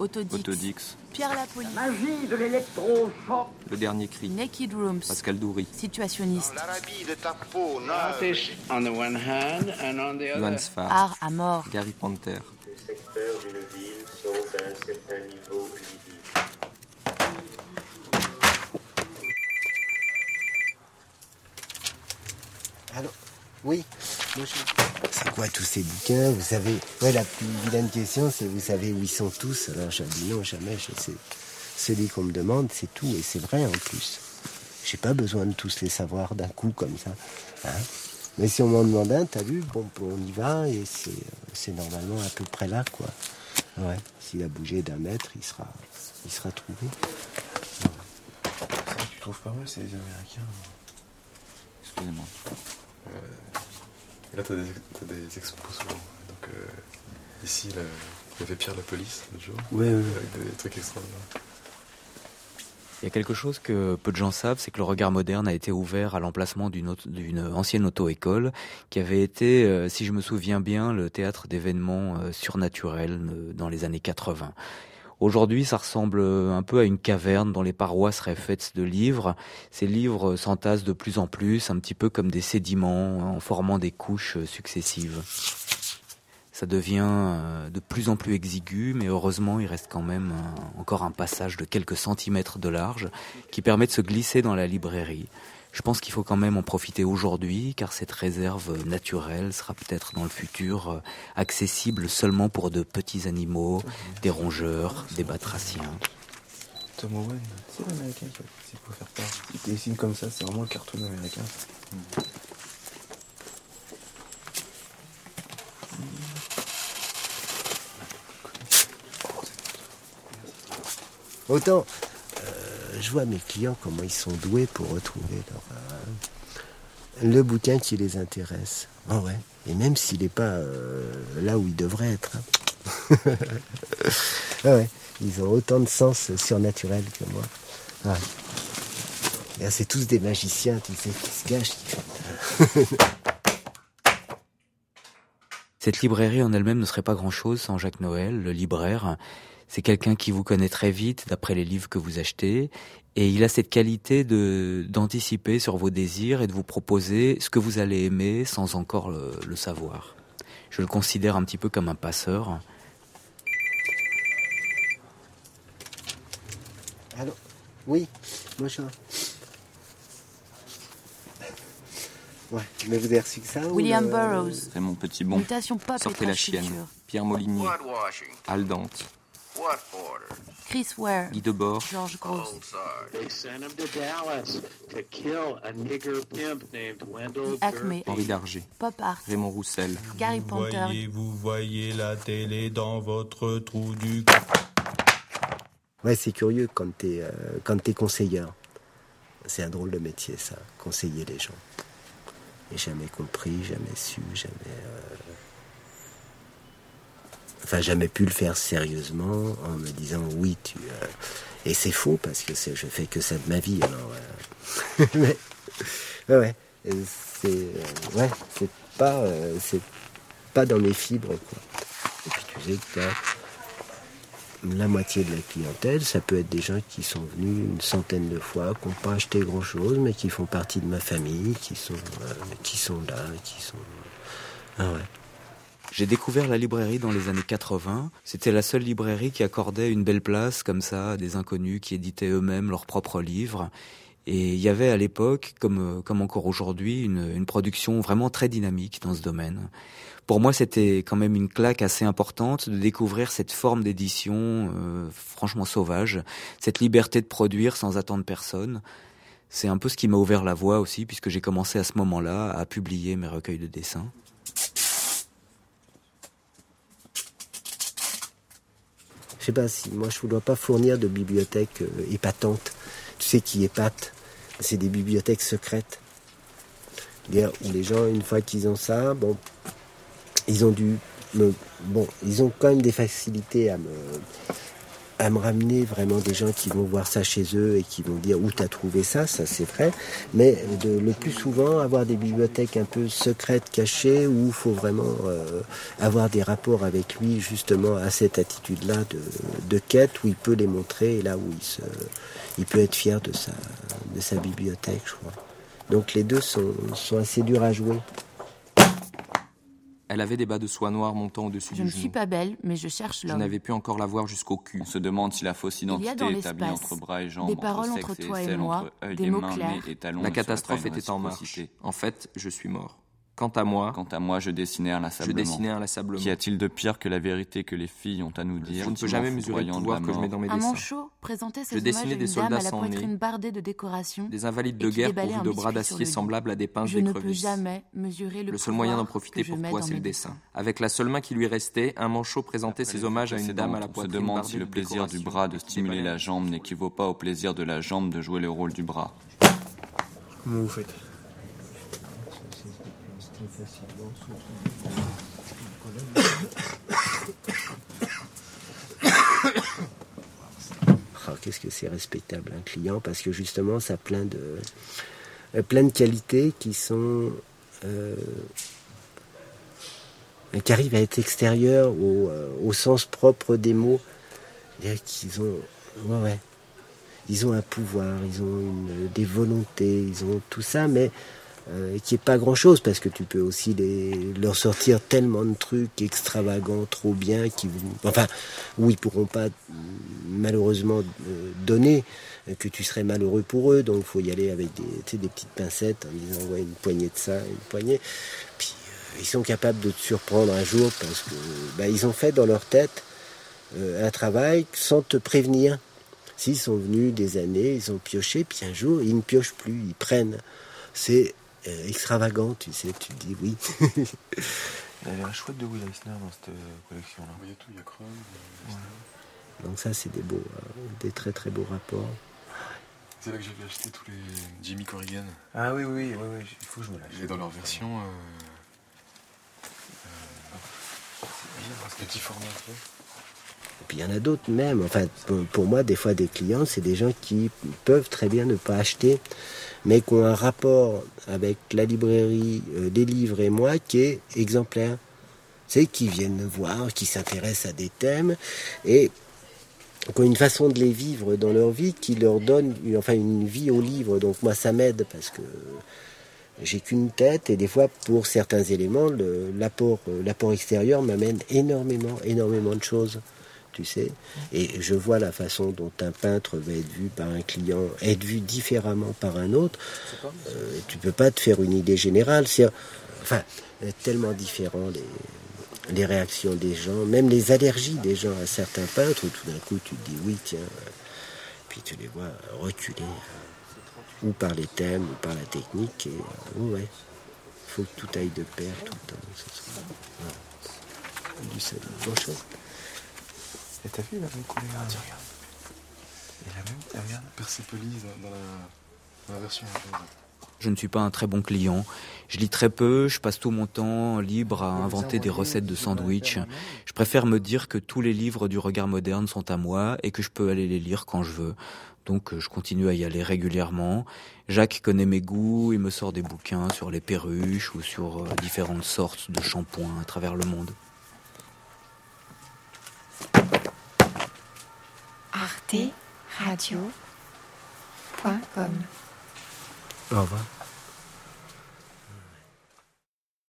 Autodix. Autodix. Pierre Lapoli. Magie de l'électrochoc. Le dernier cri. Naked Rooms. Pascal Doury. Situationniste. L'Arabie de ta peau neuve. Artish on the one hand and on the Johan other. Sfar. Art à mort. Gary Panther. Les secteurs d'une ville sont à un certain niveau visible. Alors, oui, bonjour. Tous ces bouquins Vous savez, ouais, la plus vilaine question, c'est vous savez où ils sont tous? Alors je dis non, jamais. Je sais. Celui qu'on me demande, c'est tout, et c'est vrai en plus. J'ai pas besoin de tous les savoir d'un coup comme ça. hein. Mais si on m'en demande un, t'as vu, bon, on y va, et c'est, euh, normalement à peu près là, quoi. Ouais. S'il a bougé d'un mètre, il sera, il sera trouvé. Tu trouves pas mal, c'est les Américains? Excusez-moi. Et là, t'as des, t'as des expos souvent. Donc, euh, ici, là, il y avait Pierre la police l'autre jour. Ouais, ouais. Avec des trucs extraordinaires. Il y a quelque chose que peu de gens savent, c'est que le regard moderne a été ouvert à l'emplacement d'une auto- d'une ancienne auto-école qui avait été, euh, si je me souviens bien, le théâtre d'événements euh, surnaturels euh, dans les années 80. Aujourd'hui, ça ressemble euh, un peu à une caverne dont les parois seraient faites de livres. Ces livres s'entassent de plus en plus, un petit peu comme des sédiments, en formant des couches euh, successives. Ça devient euh, de plus en plus exigu, mais heureusement, il reste quand même encore un passage de quelques centimètres de large qui permet de se glisser dans la librairie. Je pense qu'il faut quand même en profiter aujourd'hui, car cette réserve naturelle sera peut-être dans le futur euh, accessible seulement pour de petits animaux, des rongeurs, des batraciens. Tom Owen, c'est l'américain qui a qui pour faire part. Il dessine comme ça, c'est vraiment le cartoon américain. Autant, euh, je vois mes clients comment ils sont doués pour retrouver euh, le bouquin qui les intéresse. Ah ouais. Et même s'il n'est pas euh, là où il devrait être. hein. ah. Ils ont autant de sens surnaturel que moi. Ah. C'est tous des magiciens, tu sais, qui se cachent. Cette librairie en elle-même ne serait pas grand-chose sans Jacques Noël, le libraire. C'est quelqu'un qui vous connaît très vite d'après les livres que vous achetez et il a cette qualité de d'anticiper sur vos désirs et de vous proposer ce que vous allez aimer sans encore le, le savoir. Je le considère un petit peu comme un passeur. Allô? Oui, bonjour. Ouais, mais vous avez reçu que ça ou William le- Burroughs. C'est mon petit bon. Mutation Sortez la chienne. Pierre Molinier. Al Dante. What order? Chris Ware. Guy Debord. George Gross. Old Sarge. They sent him to Dallas to kill a nigger pimp named Wendell Acme. Henri Darger. Pop art. Raymond Roussel. Gary Panther. Voyez, vous voyez la télé dans votre trou du Ouais, c'est curieux quand t'es euh, quand t'es conseilleur. C'est un drôle de métier, ça, conseiller les gens. Et jamais compris, jamais su, jamais. euh, Enfin, jamais pu le faire sérieusement en me disant oui, tu. euh, Et c'est faux parce que je fais que ça de ma vie. Alors, euh, Mais, ouais, Et c'est euh, ouais, c'est pas euh, c'est pas dans mes fibres quoi. Et puis tu sais que la moitié de la clientèle, ça peut être des gens qui sont venus une centaine de fois, qui n'ont pas acheté grand chose, mais qui font partie de ma famille, qui sont, euh, qui sont là, qui sont. Ah ouais. J'ai découvert la librairie dans les années 80. C'était la seule librairie qui accordait une belle place comme ça à des inconnus qui éditaient eux-mêmes leurs propres livres. Et il y avait à l'époque, comme, euh, comme encore aujourd'hui, une, une production vraiment très dynamique dans ce domaine. Pour moi, c'était quand même une claque assez importante de découvrir cette forme d'édition euh, franchement sauvage, cette liberté de produire sans attendre personne. C'est un peu ce qui m'a ouvert la voie aussi, puisque j'ai commencé à ce moment-là à publier mes recueils de dessins. Je sais pas si moi je ne dois pas fournir de bibliothèques euh, épatantes. Tu sais qui épate C'est des bibliothèques secrètes. Les gens, une fois qu'ils ont ça, bon, ils ont dû me, bon, ils ont quand même des facilités à me à me ramener vraiment des gens qui vont voir ça chez eux et qui vont dire où t'as trouvé ça, ça c'est vrai. Mais de, le plus souvent, avoir des bibliothèques un peu secrètes, cachées, où il faut vraiment euh, avoir des rapports avec lui justement à cette attitude-là de, de quête, où il peut les montrer et là où il, se, il peut être fier de sa, de sa bibliothèque, je crois. Donc les deux sont, sont assez durs à jouer. Elle avait des bas de soie noire montant au-dessus Je du ne suis genou. pas belle, mais je cherche Je l'homme. n'avais pu encore la voir jusqu'au cul. On se demande si la fausse Il y a identité dans établie l'espace entre bras et jambes, des entre paroles sexe entre et toi et moi, entre œil des et mots main, clairs. nez et talons. La catastrophe était en marche. En fait, je suis mort. Quant à moi, quant à moi, je dessinais inlassablement. Je dessinais inlassablement. Qu'y a-t-il de pire que la vérité que les filles ont à nous dire Je ne peux jamais mesurer le pouvoir que je mets dans mes Un dessins. manchot présentait ses Je hommages dessinais à des une dame soldats à la sans poitrine nez, bardée de décorations. Des invalides de guerre pourvus de bras d'acier semblables à des pinces Je ne peux jamais mesurer le Le seul moyen d'en profiter pour toi, c'est le dessin. Avec la seule main qui lui restait, un manchot présentait ses hommages à une dame à la on poitrine se demande si le plaisir du bras de stimuler la jambe n'équivaut pas au plaisir de la jambe de jouer le rôle du bras. Comment vous faites? Ah, Qu'est-ce que c'est respectable un client parce que justement ça a plein de euh, plein de qualités qui sont euh, qui arrivent à être extérieures au, euh, sens propre des mots. Qu'ils ont ouais, ouais. ils ont un pouvoir, ils ont une- des volontés, ils ont tout ça, mais euh, qui est pas grand chose parce que tu peux aussi les, leur sortir tellement de trucs extravagants, trop bien, qui enfin, où ils pourront pas mm, malheureusement euh, donner, euh, que tu serais malheureux pour eux, donc faut y aller avec des, tu sais, des petites pincettes en disant ouais une poignée de ça, une poignée. Puis euh, ils sont capables de te surprendre un jour parce que bah, ils ont fait dans leur tête euh, un travail sans te prévenir. S'ils sont venus des années, ils ont pioché, puis un jour, ils ne piochent plus, ils prennent. C'est euh, extravagant, tu sais, tu te dis oui. Il y avait un chouette de Will Eisner dans cette euh, collection-là. Il y a tout, il y a Krug. Donc ça, c'est des beaux, euh, des très très beaux rapports. C'est là que j'avais acheté tous les Jimmy Corrigan. Ah oui, oui, oui, oui, oui, il faut que je me lâche. Et dans leur version. Euh... Euh... Petit format, tu vois. Et puis il y en a d'autres même. Enfin, pour, moi, des fois, des clients, c'est des gens qui peuvent très bien ne pas acheter, mais qui ont un rapport avec la librairie, euh, des livres et moi qui est exemplaire. C'est qui viennent me voir, qui s'intéressent à des thèmes et qui ont une façon de les vivre dans leur vie qui leur donne une, enfin une vie au livre. Donc moi, ça m'aide parce que j'ai qu'une tête et des fois pour certains éléments euh, l'apport extérieur m'amène énormément énormément de choses tu sais et je vois la façon dont un peintre va être vu par un client être vu différemment par un autre euh, tu peux pas te faire une idée générale c'est enfin euh, tellement différent les les réactions des gens même les allergies des gens à certains peintres où tout d'un coup tu te dis oui tiens euh, puis tu les vois reculer euh, ou par les thèmes, ou par la technique. Et euh, ouais, il faut que tout aille de pair tout le temps. Ce sera, voilà. Du seul, bon chose. Et t'as vu la même couleur Ah, tiens, regarde. Et la même, regarde. Persepolis dans, dans la, dans la version. Je ne suis pas un très bon client. Je lis très peu, je passe tout mon temps libre à inventer des recettes de sandwich. Je préfère me dire que tous les livres du regard moderne sont à moi et que je peux aller les lire quand je veux. Donc euh, je continue à y aller régulièrement. Jacques connaît mes goûts, il me sort des bouquins sur les perruches ou sur euh, différentes sortes de shampoings à travers le monde. Radio.com Au revoir.